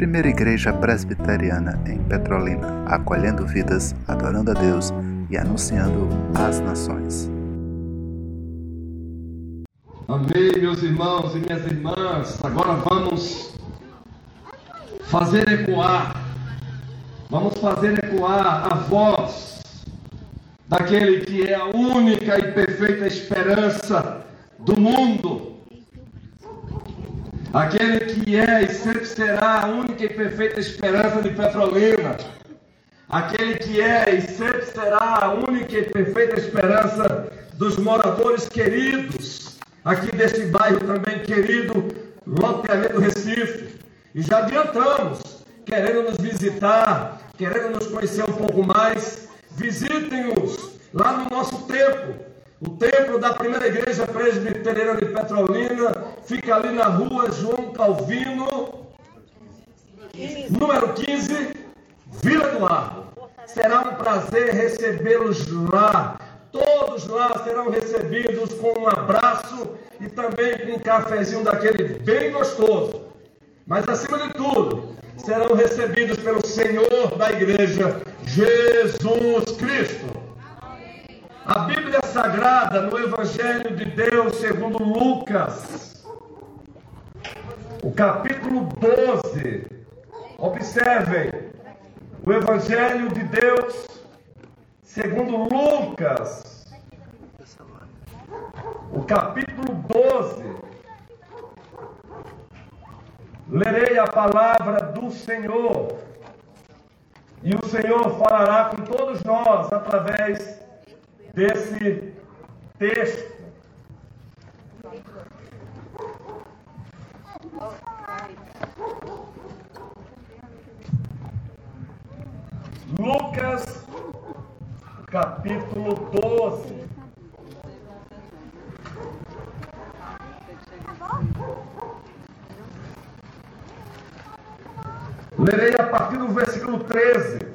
Primeira Igreja Presbiteriana em Petrolina, acolhendo vidas, adorando a Deus e anunciando às nações. Amém, meus irmãos e minhas irmãs. Agora vamos fazer ecoar, vamos fazer ecoar a voz daquele que é a única e perfeita esperança do mundo aquele que é e sempre será a única e perfeita esperança de Petrolina, aquele que é e sempre será a única e perfeita esperança dos moradores queridos, aqui desse bairro também querido, loteamento Recife. E já adiantamos, querendo nos visitar, querendo nos conhecer um pouco mais, visitem-nos lá no nosso templo o templo da primeira igreja presbiteriana de Petrolina fica ali na rua João Calvino, número 15, Vila do Arco. Será um prazer recebê-los lá. Todos lá serão recebidos com um abraço e também com um cafezinho daquele bem gostoso. Mas acima de tudo, serão recebidos pelo Senhor da igreja, Jesus Cristo. A Bíblia Sagrada, no Evangelho de Deus, segundo Lucas, o capítulo 12. Observem, o Evangelho de Deus, segundo Lucas, o capítulo 12. Lerei a palavra do Senhor, e o Senhor falará com todos nós através desse texto. Lucas, capítulo 12. Lerei a partir do versículo 13.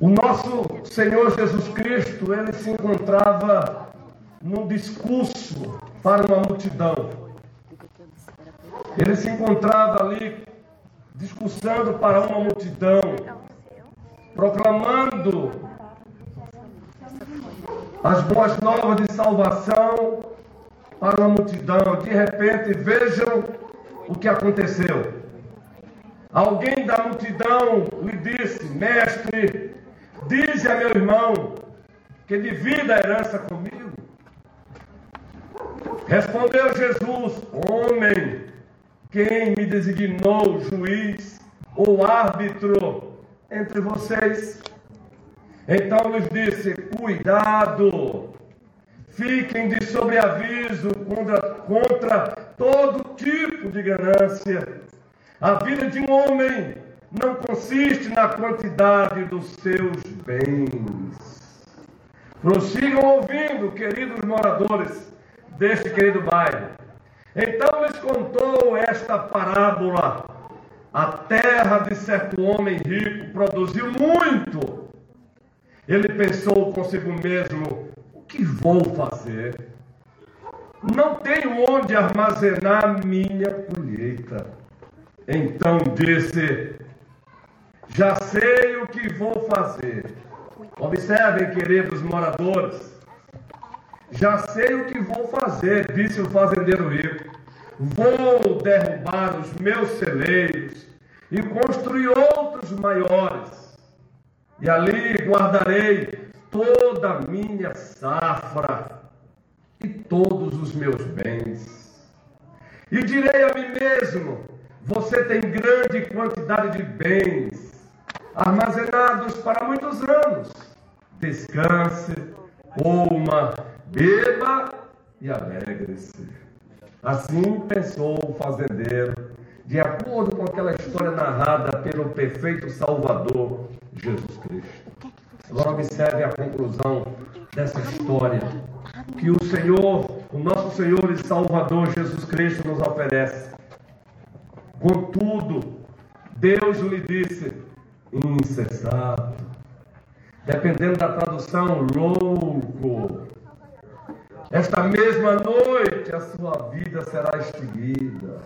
O nosso Senhor Jesus Cristo, ele se encontrava num discurso para uma multidão. Ele se encontrava ali discursando para uma multidão, proclamando as boas novas de salvação para uma multidão. De repente, vejam o que aconteceu. Alguém da multidão lhe disse: Mestre, Dize a meu irmão que divida a herança comigo. Respondeu Jesus: Homem, quem me designou juiz ou árbitro entre vocês? Então lhes disse: Cuidado, fiquem de sobreaviso contra, contra todo tipo de ganância. A vida de um homem não consiste na quantidade dos seus bens. Prossigam ouvindo, queridos moradores deste querido bairro. Então lhes contou esta parábola. A terra de certo homem rico produziu muito. Ele pensou consigo mesmo: o que vou fazer? Não tenho onde armazenar minha colheita. Então disse: já sei o que vou fazer. Observem, queridos moradores. Já sei o que vou fazer, disse o fazendeiro rico. Vou derrubar os meus celeiros e construir outros maiores. E ali guardarei toda a minha safra e todos os meus bens. E direi a mim mesmo: você tem grande quantidade de bens armazenados para muitos anos. Descanse, coma, beba e alegre-se. Assim pensou o fazendeiro, de acordo com aquela história narrada pelo perfeito Salvador Jesus Cristo. Agora observe a conclusão dessa história que o Senhor, o nosso Senhor e Salvador Jesus Cristo nos oferece. Contudo, Deus lhe disse: insensato. Dependendo da tradução, louco. esta mesma noite a sua vida será extinguida.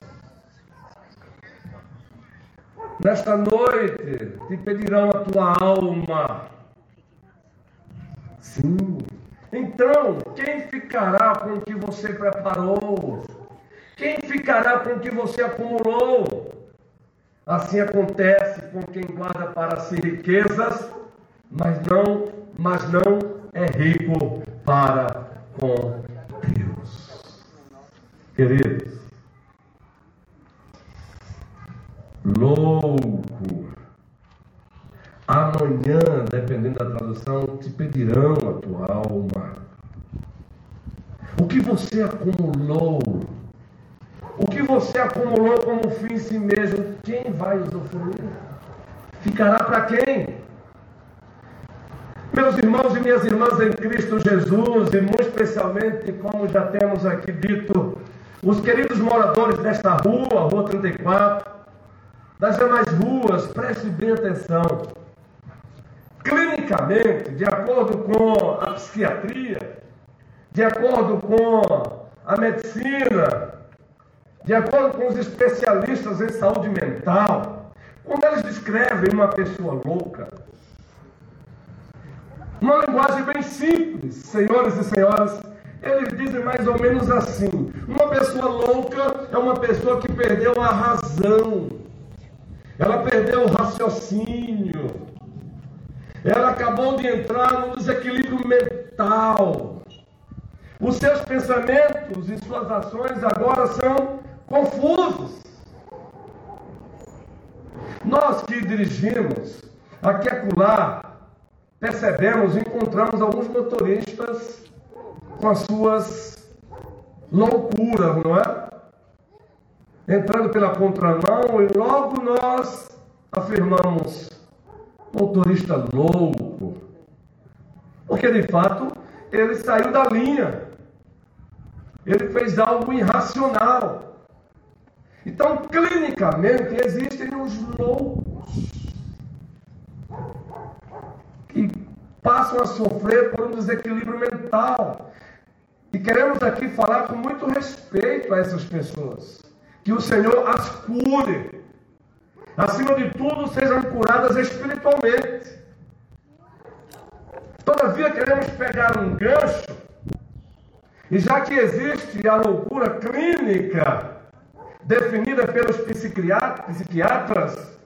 Nesta noite te pedirão a tua alma. Sim. Então, quem ficará com o que você preparou? Quem ficará com o que você acumulou? Assim acontece com quem guarda para si riquezas, mas não, mas não é rico para com Deus. Queridos, louco. Amanhã, dependendo da tradução, te pedirão a tua alma. O que você acumulou você acumulou como fim em si mesmo, quem vai usufruir? Ficará para quem? Meus irmãos e minhas irmãs em Cristo Jesus, e muito especialmente, como já temos aqui dito, os queridos moradores desta rua, Rua 34, das demais ruas, preste bem atenção. Clinicamente, de acordo com a psiquiatria, de acordo com a medicina, de acordo com os especialistas em saúde mental, quando eles descrevem uma pessoa louca, uma linguagem bem simples, senhores e senhoras, eles dizem mais ou menos assim: uma pessoa louca é uma pessoa que perdeu a razão, ela perdeu o raciocínio, ela acabou de entrar no desequilíbrio mental. Os seus pensamentos e suas ações agora são confusos. Nós que dirigimos aqui acolá, percebemos, encontramos alguns motoristas com as suas loucuras, não é? Entrando pela contramão e logo nós afirmamos motorista louco. Porque de fato ele saiu da linha. Ele fez algo irracional. Então, clinicamente, existem os loucos que passam a sofrer por um desequilíbrio mental. E queremos aqui falar com muito respeito a essas pessoas. Que o Senhor as cure. Acima de tudo, sejam curadas espiritualmente. Todavia, queremos pegar um gancho, e já que existe a loucura clínica, definida pelos psiquiatras,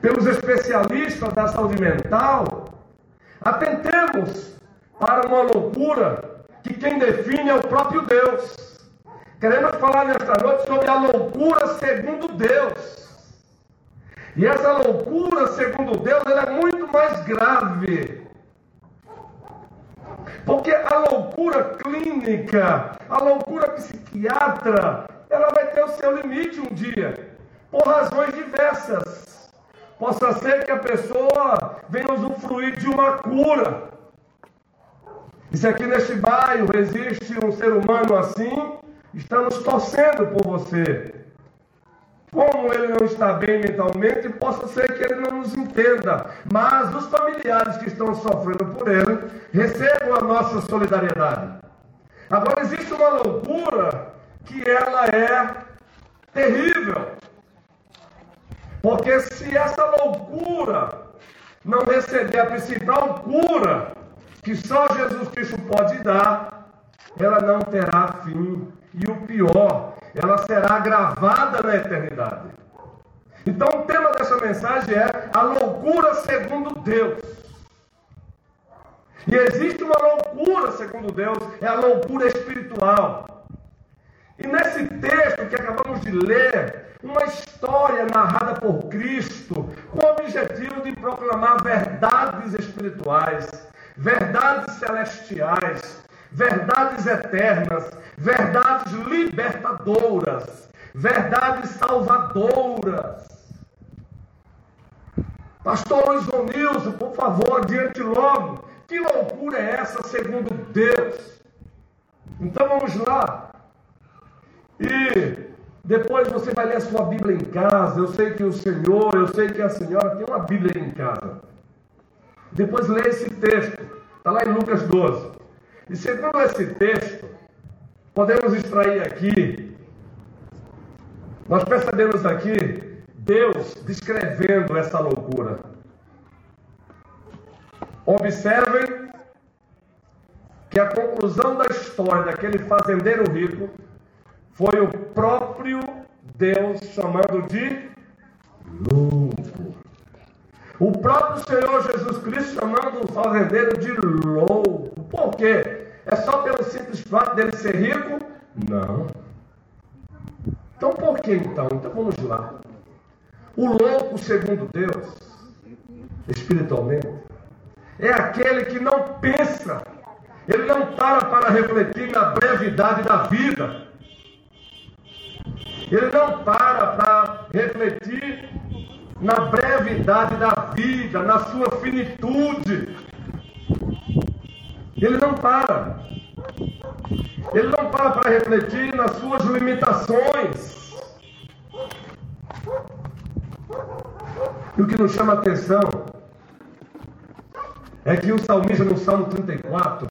pelos especialistas da saúde mental, atentemos para uma loucura que quem define é o próprio Deus. Queremos falar nesta noite sobre a loucura segundo Deus. E essa loucura segundo Deus é muito mais grave. Porque a loucura clínica, a loucura psiquiatra, ela vai ter o seu limite um dia, por razões diversas. Possa ser que a pessoa venha usufruir de uma cura. E se aqui neste bairro existe um ser humano assim, estamos torcendo por você. Como ele não está bem mentalmente, possa ser que ele não nos entenda. Mas os familiares que estão sofrendo por ele, recebam a nossa solidariedade. Agora existe uma loucura que ela é terrível. Porque se essa loucura não receber a principal cura que só Jesus Cristo pode dar, ela não terá fim. E o pior, ela será gravada na eternidade. Então o tema dessa mensagem é a loucura segundo Deus. E existe uma loucura segundo Deus, é a loucura espiritual. E nesse texto que acabamos de ler, uma história narrada por Cristo, com o objetivo de proclamar verdades espirituais, verdades celestiais, verdades eternas, verdades libertadoras, verdades salvadoras. Pastor Luiz Nilson, por favor, adiante logo. Que loucura é essa segundo Deus? Então vamos lá. E depois você vai ler a sua Bíblia em casa. Eu sei que o Senhor, eu sei que a senhora tem uma Bíblia em casa. Depois lê esse texto. Está lá em Lucas 12. E segundo esse texto, podemos extrair aqui, nós percebemos aqui Deus descrevendo essa loucura. Observem que a conclusão da história daquele fazendeiro rico foi o próprio Deus chamando de louco. O próprio Senhor Jesus Cristo chamando o fazendeiro de louco. Por quê? É só pelo simples fato dele ser rico? Não. Então por que então? Então vamos lá. O louco, segundo Deus, espiritualmente, é aquele que não pensa, ele não para para refletir na brevidade da vida. Ele não para para refletir na brevidade da vida, na sua finitude. Ele não para. Ele não para para refletir nas suas limitações. E o que nos chama a atenção é que o salmista no Salmo 34,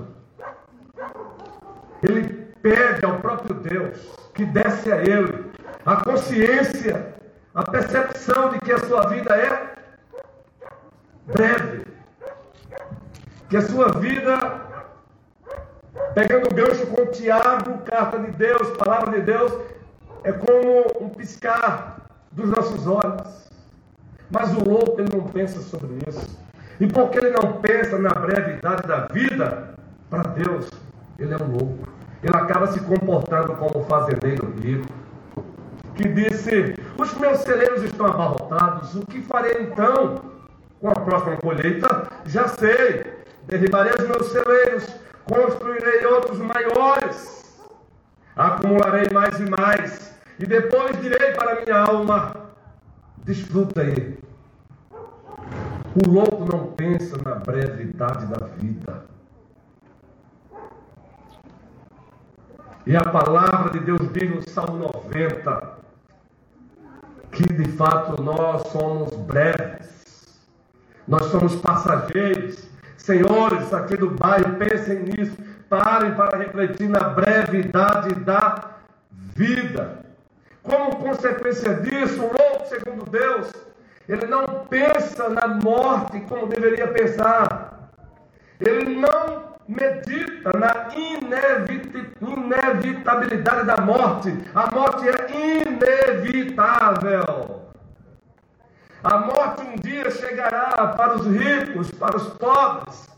ele pede ao próprio Deus que desse a ele a consciência, a percepção de que a sua vida é breve, que a sua vida Pegando o gancho com Tiago, carta de Deus, palavra de Deus, é como um piscar dos nossos olhos. Mas o louco, ele não pensa sobre isso. E porque ele não pensa na brevidade da vida, para Deus, ele é um louco. Ele acaba se comportando como fazendeiro rico, que disse: Os meus celeiros estão abarrotados, o que farei então com a próxima colheita? Já sei, derribarei os meus celeiros, construirei outros maiores, acumularei mais e mais, e depois direi para minha alma: desfruta aí. O louco não pensa na brevidade da vida. E a palavra de Deus diz no Salmo 90 que de fato nós somos breves, nós somos passageiros, Senhores aqui do bairro, pensem nisso. Parem para refletir na brevidade da vida. Como consequência disso, o louco, segundo Deus, ele não pensa na morte como deveria pensar. Ele não medita na inevitabilidade da morte. A morte é inevitável. A morte um dia chegará para os ricos, para os pobres,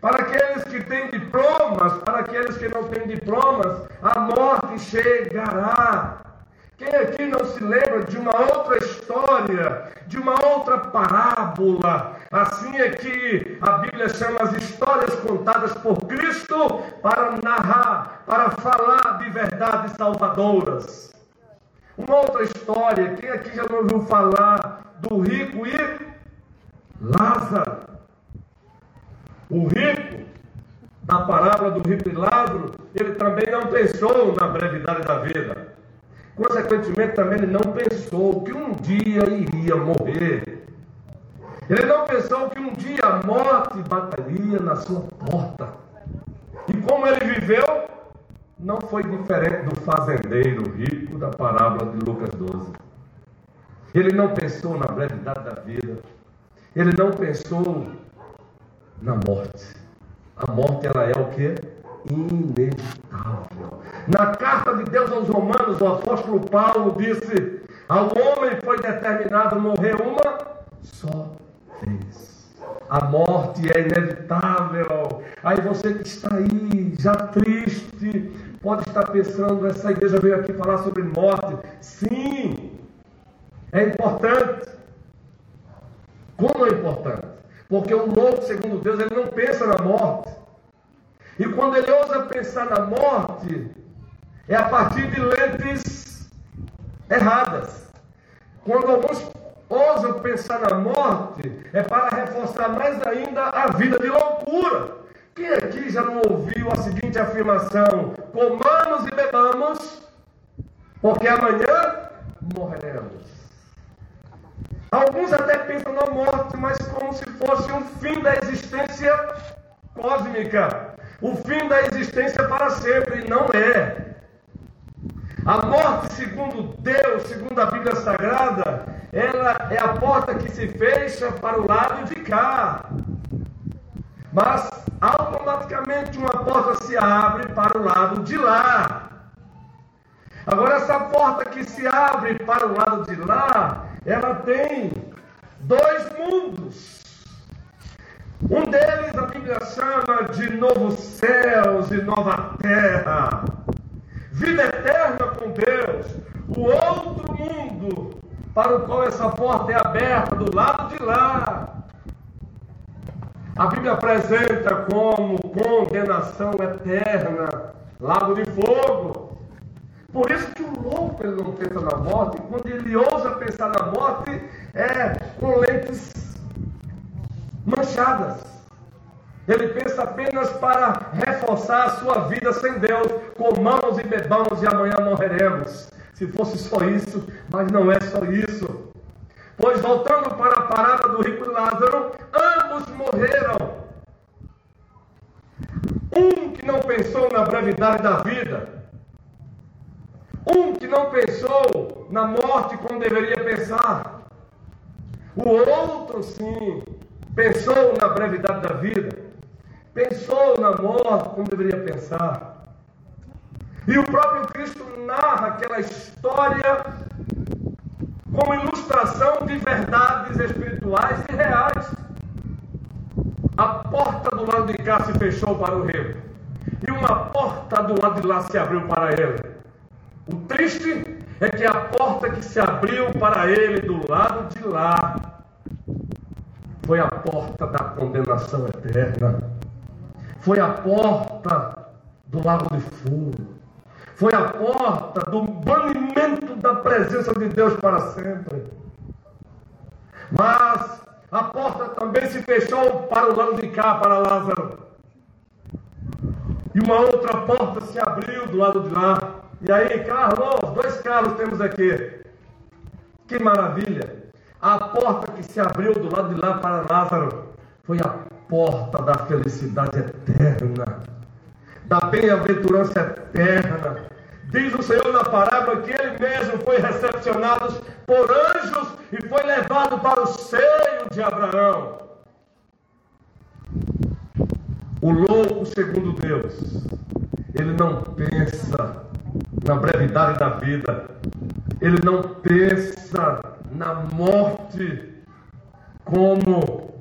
para aqueles que têm diplomas, para aqueles que não têm diplomas, a morte chegará. Quem aqui não se lembra de uma outra história, de uma outra parábola? Assim é que a Bíblia chama as histórias contadas por Cristo para narrar, para falar de verdades salvadoras. Uma outra história, quem aqui já não ouviu falar do rico e Lázaro. O rico, da parábola do rico e Lázaro, ele também não pensou na brevidade da vida. Consequentemente, também ele não pensou que um dia iria morrer. Ele não pensou que um dia a morte bateria na sua porta. E como ele viveu, não foi diferente do fazendeiro rico da parábola de Lucas 12. Ele não pensou na brevidade da vida. Ele não pensou na morte. A morte ela é o que? Inevitável. Na carta de Deus aos Romanos, o apóstolo Paulo disse: Ao homem foi determinado morrer uma só vez. A morte é inevitável. Aí você que está aí, já triste, pode estar pensando: essa igreja veio aqui falar sobre morte. Sim, é importante. Como é importante? Porque o louco, segundo Deus, ele não pensa na morte. E quando ele ousa pensar na morte, é a partir de lentes erradas. Quando alguns ousam pensar na morte, é para reforçar mais ainda a vida de loucura. Quem aqui já não ouviu a seguinte afirmação: comamos e bebamos, porque amanhã morreremos. Alguns até pensam na morte, mas como se fosse um fim da existência cósmica. O fim da existência para sempre, e não é. A morte, segundo Deus, segundo a Bíblia Sagrada, ela é a porta que se fecha para o lado de cá. Mas automaticamente uma porta se abre para o lado de lá. Agora, essa porta que se abre para o lado de lá, ela tem dois mundos. Um deles Bíblia chama de novos céus e nova terra. Vida eterna com Deus. O outro mundo para o qual essa porta é aberta do lado de lá. A Bíblia apresenta como condenação eterna, lago de fogo. Por isso que o louco ele não pensa na morte, quando ele ousa pensar na morte, é com lentes manchadas. Ele pensa apenas para reforçar a sua vida sem Deus. Comamos e bebamos e amanhã morreremos. Se fosse só isso, mas não é só isso. Pois voltando para a parábola do rico Lázaro, ambos morreram. Um que não pensou na brevidade da vida, um que não pensou na morte como deveria pensar. O outro, sim, pensou na brevidade da vida. Pensou na morte como deveria pensar. E o próprio Cristo narra aquela história como ilustração de verdades espirituais e reais. A porta do lado de cá se fechou para o rei. E uma porta do lado de lá se abriu para ele. O triste é que a porta que se abriu para ele do lado de lá foi a porta da condenação eterna. Foi a porta do lago de fogo. Foi a porta do banimento da presença de Deus para sempre. Mas a porta também se fechou para o lado de cá, para Lázaro. E uma outra porta se abriu do lado de lá. E aí, Carlos, dois carros temos aqui. Que maravilha! A porta que se abriu do lado de lá para Lázaro foi a porta da felicidade eterna, da bem-aventurança eterna. Diz o Senhor na parábola que ele mesmo foi recepcionado por anjos e foi levado para o seio de Abraão. O louco, segundo Deus, ele não pensa na brevidade da vida. Ele não pensa na morte como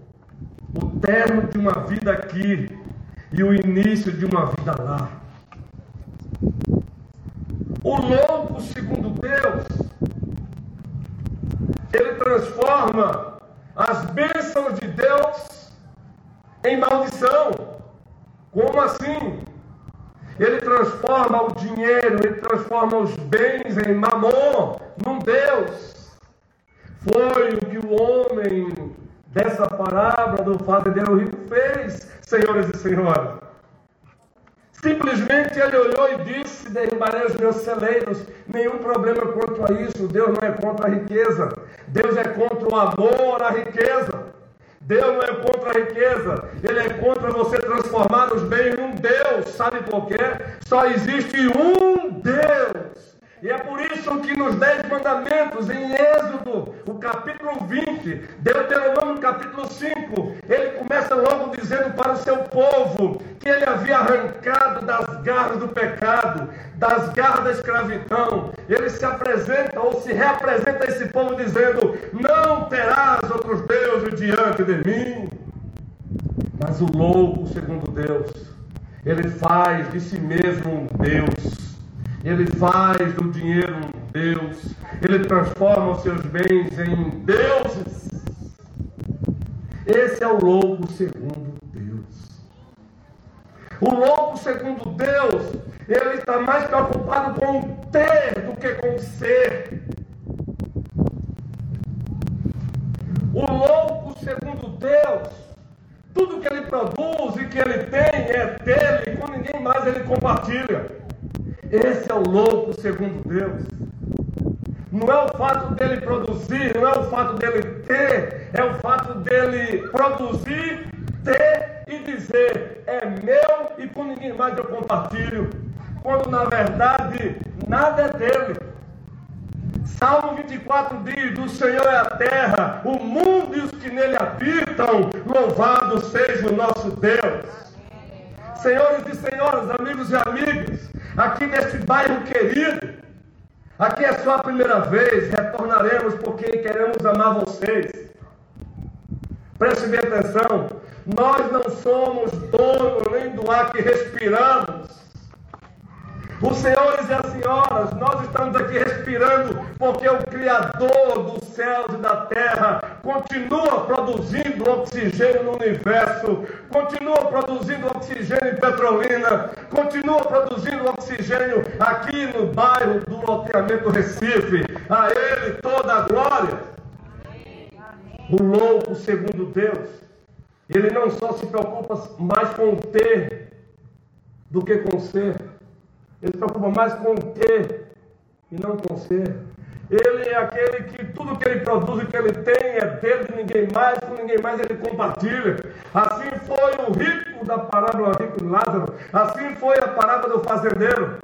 o termo de uma vida aqui e o início de uma vida lá. O louco, segundo Deus, ele transforma as bênçãos de Deus em maldição. Como assim? Ele transforma o dinheiro, ele transforma os bens em mamon, num Deus. Foi o que o homem dessa parábola do fazendeiro rico fez, senhoras e senhores. Simplesmente ele olhou e disse: Derrubarei os meus celeiros. Nenhum problema quanto a isso. Deus não é contra a riqueza. Deus é contra o amor à riqueza. Deus não é contra a riqueza, Ele é contra você transformar os bens num Deus. Sabe por quê? Só existe um Deus. E é por isso que nos Dez Mandamentos, em Êxodo, o capítulo 20, Deuteronômio capítulo 5, ele começa logo dizendo para o seu povo que ele havia arrancado das garras do pecado, das garras da escravidão. Ele se apresenta ou se reapresenta a esse povo dizendo: Não terás outros deuses diante de mim. Mas o louco, segundo Deus, ele faz de si mesmo um Deus ele faz do dinheiro um Deus, ele transforma os seus bens em deuses. Esse é o louco segundo Deus. O louco segundo Deus, ele está mais preocupado com o ter do que com o ser. O louco segundo Deus, tudo que ele produz e que ele tem é dele, com ninguém mais ele compartilha. Esse é o louco segundo Deus. Não é o fato dele produzir, não é o fato dele ter, é o fato dele produzir, ter e dizer é meu e com ninguém mais eu compartilho, quando na verdade nada é dele. Salmo 24 diz: Do Senhor é a terra, o mundo e os que nele habitam, louvado seja o nosso Deus. Senhores e senhoras, amigos e amigas, aqui neste bairro querido, aqui é só a primeira vez, retornaremos porque queremos amar vocês. Preste bem atenção, nós não somos donos nem do ar que respiramos. Os senhores e as senhoras, nós estamos aqui respirando porque o Criador dos céus e da terra continua produzindo oxigênio no universo, continua produzindo oxigênio em Petrolina, continua produzindo oxigênio aqui no bairro do loteamento Recife. A Ele toda a glória. O louco, segundo Deus, ele não só se preocupa mais com o ter do que com o ser. Ele se preocupa mais com o ter e não com o ser. Ele é aquele que tudo que ele produz e que ele tem é dele de ninguém mais, com ninguém mais ele compartilha. Assim foi o rico da parábola rico de Lázaro, assim foi a parábola do fazendeiro.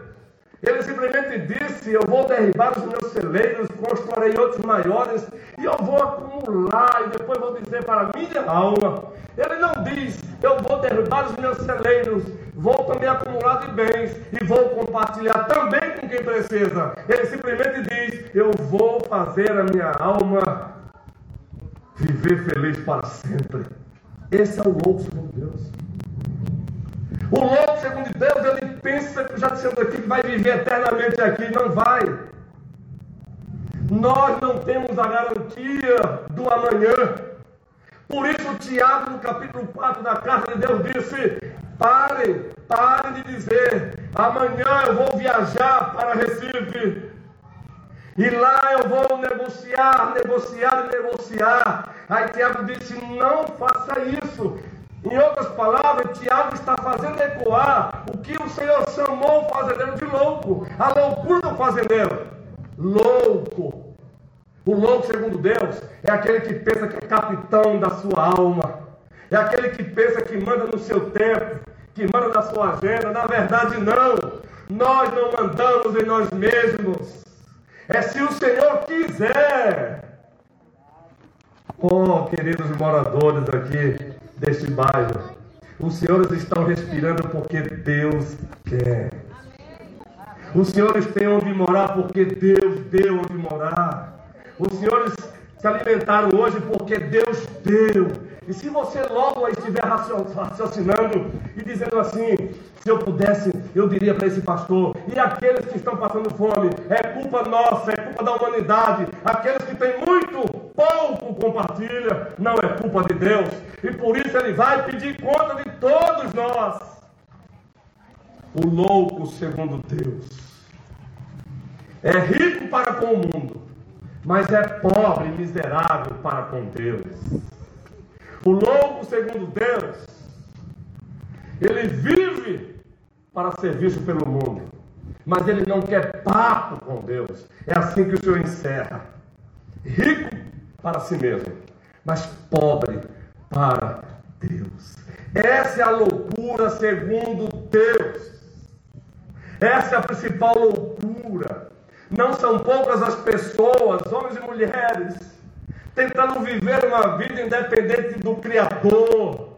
Ele simplesmente disse: Eu vou derribar os meus celeiros, construirei outros maiores, e eu vou acumular, e depois vou dizer para a minha alma. Ele não diz: Eu vou derribar os meus celeiros, vou também acumular de bens, e vou compartilhar também com quem precisa. Ele simplesmente diz: Eu vou fazer a minha alma viver feliz para sempre. Esse é o louco de Deus. O louco, segundo Deus, ele pensa, já dizendo aqui, que vai viver eternamente aqui. Não vai. Nós não temos a garantia do amanhã. Por isso, Tiago, no capítulo 4 da carta de Deus, disse: Pare, pare de dizer, amanhã eu vou viajar para Recife. E lá eu vou negociar, negociar e negociar. Aí Tiago disse: Não faça isso. Em outras palavras, Tiago está fazendo ecoar o que o Senhor chamou o fazendeiro de louco, a loucura do fazendeiro. Louco. O louco, segundo Deus, é aquele que pensa que é capitão da sua alma, é aquele que pensa que manda no seu tempo, que manda na sua agenda. Na verdade, não. Nós não mandamos em nós mesmos. É se o Senhor quiser. Oh, queridos moradores aqui, deste bairro. Os senhores estão respirando porque Deus quer. Os senhores têm onde morar porque Deus deu onde morar. Os senhores se alimentaram hoje porque Deus deu. E se você logo estiver raciocinando e dizendo assim, se eu pudesse, eu diria para esse pastor, e aqueles que estão passando fome, é culpa nossa, é culpa da humanidade. Aqueles que têm muito, pouco compartilha, não é culpa de Deus. E por isso ele vai pedir conta de todos nós. O louco segundo Deus é rico para com o mundo, mas é pobre e miserável para com Deus. O louco segundo Deus, ele vive para ser visto pelo mundo, mas ele não quer papo com Deus. É assim que o Senhor encerra. Rico para si mesmo, mas pobre para Deus. Essa é a loucura segundo Deus. Essa é a principal loucura. Não são poucas as pessoas, homens e mulheres, tentando viver uma vida independente do Criador,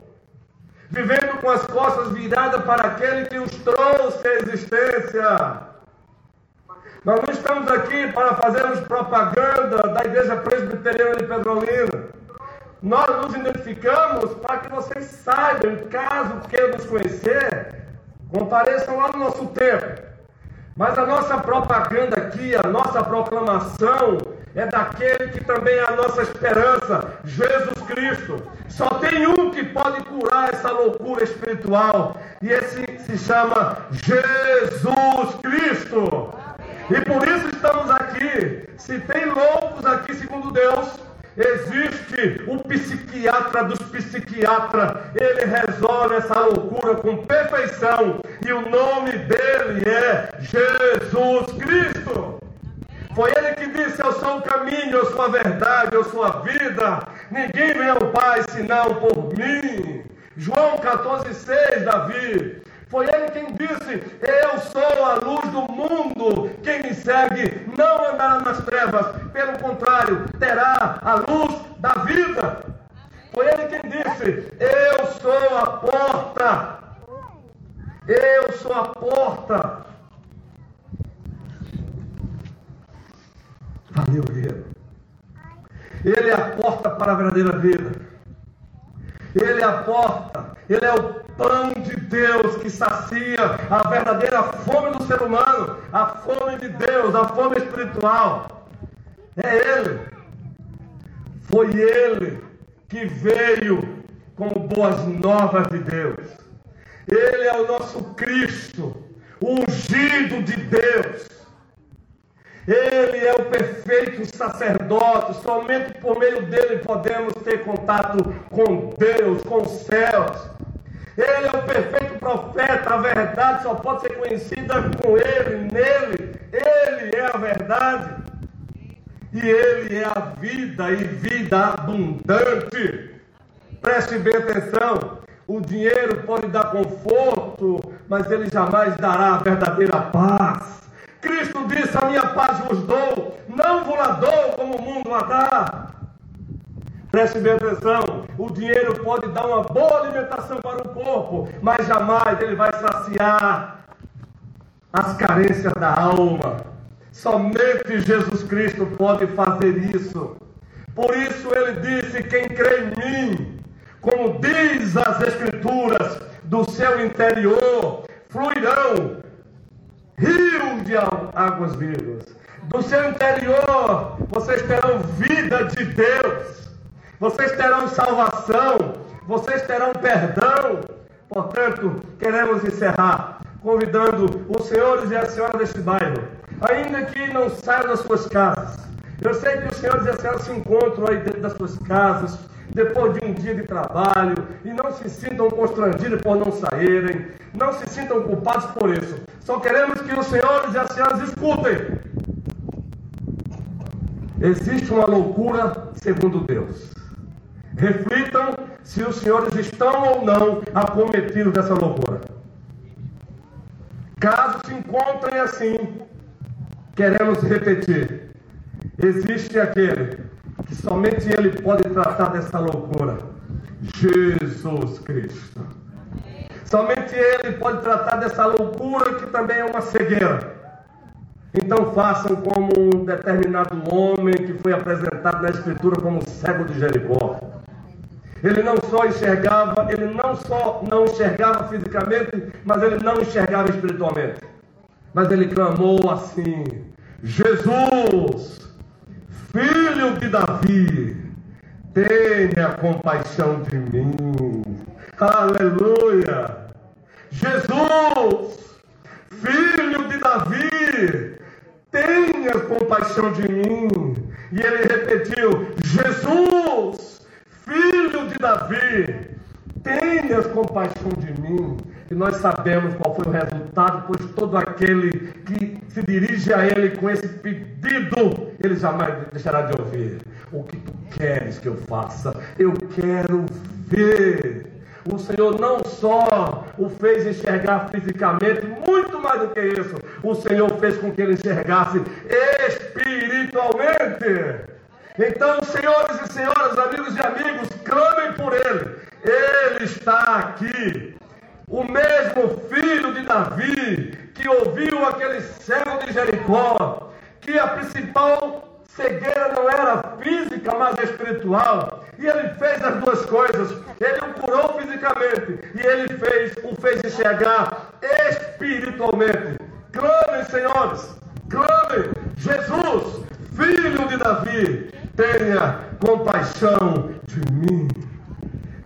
vivendo com as costas viradas para aquele que os trouxe à existência. Nós não estamos aqui para fazermos propaganda da Igreja Presbiteriana de Pedrolina. Nós nos identificamos para que vocês saibam, caso queiram nos conhecer, compareçam lá no nosso tempo. Mas a nossa propaganda aqui, a nossa proclamação é daquele que também é a nossa esperança, Jesus Cristo. Só tem um que pode curar essa loucura espiritual, e esse se chama Jesus Cristo. E por isso estamos aqui. Se tem loucos aqui, segundo Deus, existe o psiquiatra dos psiquiatras. Ele resolve essa loucura com perfeição. E o nome dele é Jesus Cristo. Foi ele que disse: Eu sou o caminho, eu sou a verdade, eu sou a vida. Ninguém vem ao Pai senão por mim. João 14,6, Davi. Foi ele quem disse: Eu sou a luz do mundo. Quem me segue não andará nas trevas, pelo contrário, terá a luz da vida. Foi ele quem disse: Eu sou a porta. Eu sou a porta. Valeu, guerreiro. Ele é a porta para a verdadeira vida. Ele é a porta. Ele é o pão de Deus que sacia a verdadeira fome do ser humano, a fome de Deus, a fome espiritual. É Ele. Foi Ele que veio como boas novas de Deus. Ele é o nosso Cristo, o ungido de Deus. Ele é o perfeito sacerdote, somente por meio dele podemos ter contato com Deus, com os céus. Ele é o perfeito profeta, a verdade só pode ser conhecida com ele, nele. Ele é a verdade. E ele é a vida e vida abundante. Preste bem atenção. O dinheiro pode dar conforto, mas ele jamais dará a verdadeira paz. Cristo disse: A minha paz vos dou, não vos la dou como o mundo a dá. Preste bem atenção: o dinheiro pode dar uma boa alimentação para o corpo, mas jamais ele vai saciar as carências da alma. Somente Jesus Cristo pode fazer isso. Por isso ele disse: Quem crê em mim, como diz as Escrituras, do seu interior fluirão rios de águas vivas. Do seu interior vocês terão vida de Deus vocês terão salvação, vocês terão perdão. Portanto, queremos encerrar convidando os senhores e as senhoras deste bairro, ainda que não saiam das suas casas. Eu sei que os senhores e as senhoras se encontram aí dentro das suas casas, depois de um dia de trabalho, e não se sintam constrangidos por não saírem, não se sintam culpados por isso. Só queremos que os senhores e as senhoras escutem. Existe uma loucura segundo Deus. Reflitam se os senhores estão ou não acometidos dessa loucura. Caso se encontrem assim, queremos repetir: existe aquele que somente ele pode tratar dessa loucura. Jesus Cristo. Somente ele pode tratar dessa loucura que também é uma cegueira. Então façam como um determinado homem que foi apresentado na Escritura como cego de Jericó. Ele não só enxergava, ele não só não enxergava fisicamente, mas ele não enxergava espiritualmente. Mas ele clamou assim: Jesus, filho de Davi, tenha compaixão de mim. Aleluia! Jesus, filho de Davi, tenha compaixão de mim. E ele repetiu: Jesus, filho de Davi, tenhas compaixão de mim. E nós sabemos qual foi o resultado, pois todo aquele que se dirige a Ele com esse pedido, Ele jamais deixará de ouvir. O que tu queres que eu faça? Eu quero ver. O Senhor não só o fez enxergar fisicamente, muito mais do que isso, o Senhor fez com que ele enxergasse espiritualmente. Então, senhores e senhoras, amigos e amigos, clamem por ele. Ele está aqui. O mesmo filho de Davi que ouviu aquele cego de Jericó, que a principal cegueira não era física, mas espiritual. E ele fez as duas coisas. Ele o curou fisicamente e ele fez, o fez enxergar espiritualmente. Clamem, senhores, clamem, Jesus, filho de Davi, tenha compaixão de mim.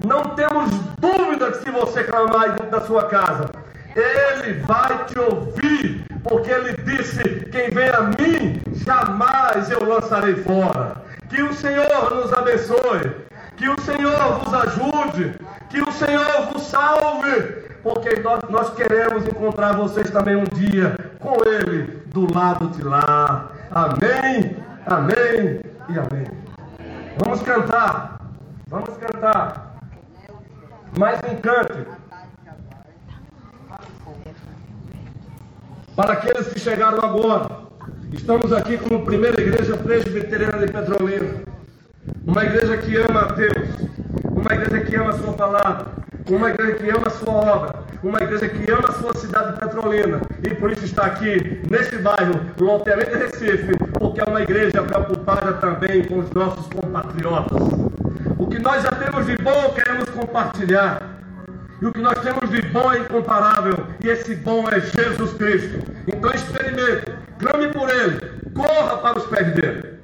Não temos dúvida que se você clamar dentro da sua casa, ele vai te ouvir, porque ele disse: Quem vem a mim, jamais eu lançarei fora. Que o Senhor nos abençoe, que o Senhor vos ajude, que o Senhor vos salve, porque nós, nós queremos encontrar vocês também um dia com Ele do lado de lá. Amém, amém e amém. Vamos cantar. Vamos cantar. Mais um cântico. Para aqueles que chegaram agora, estamos aqui como primeira igreja presbiteriana de Petrolina. Uma igreja que ama a Deus, uma igreja que ama a sua palavra, uma igreja que ama a sua obra, uma igreja que ama a sua cidade petrolina e por isso está aqui neste bairro, loteamento de Recife, porque é uma igreja preocupada também com os nossos compatriotas. O que nós já temos de bom queremos compartilhar. E o que nós temos de bom é incomparável. E esse bom é Jesus Cristo. Então experimente, clame por Ele, corra para os pés dele.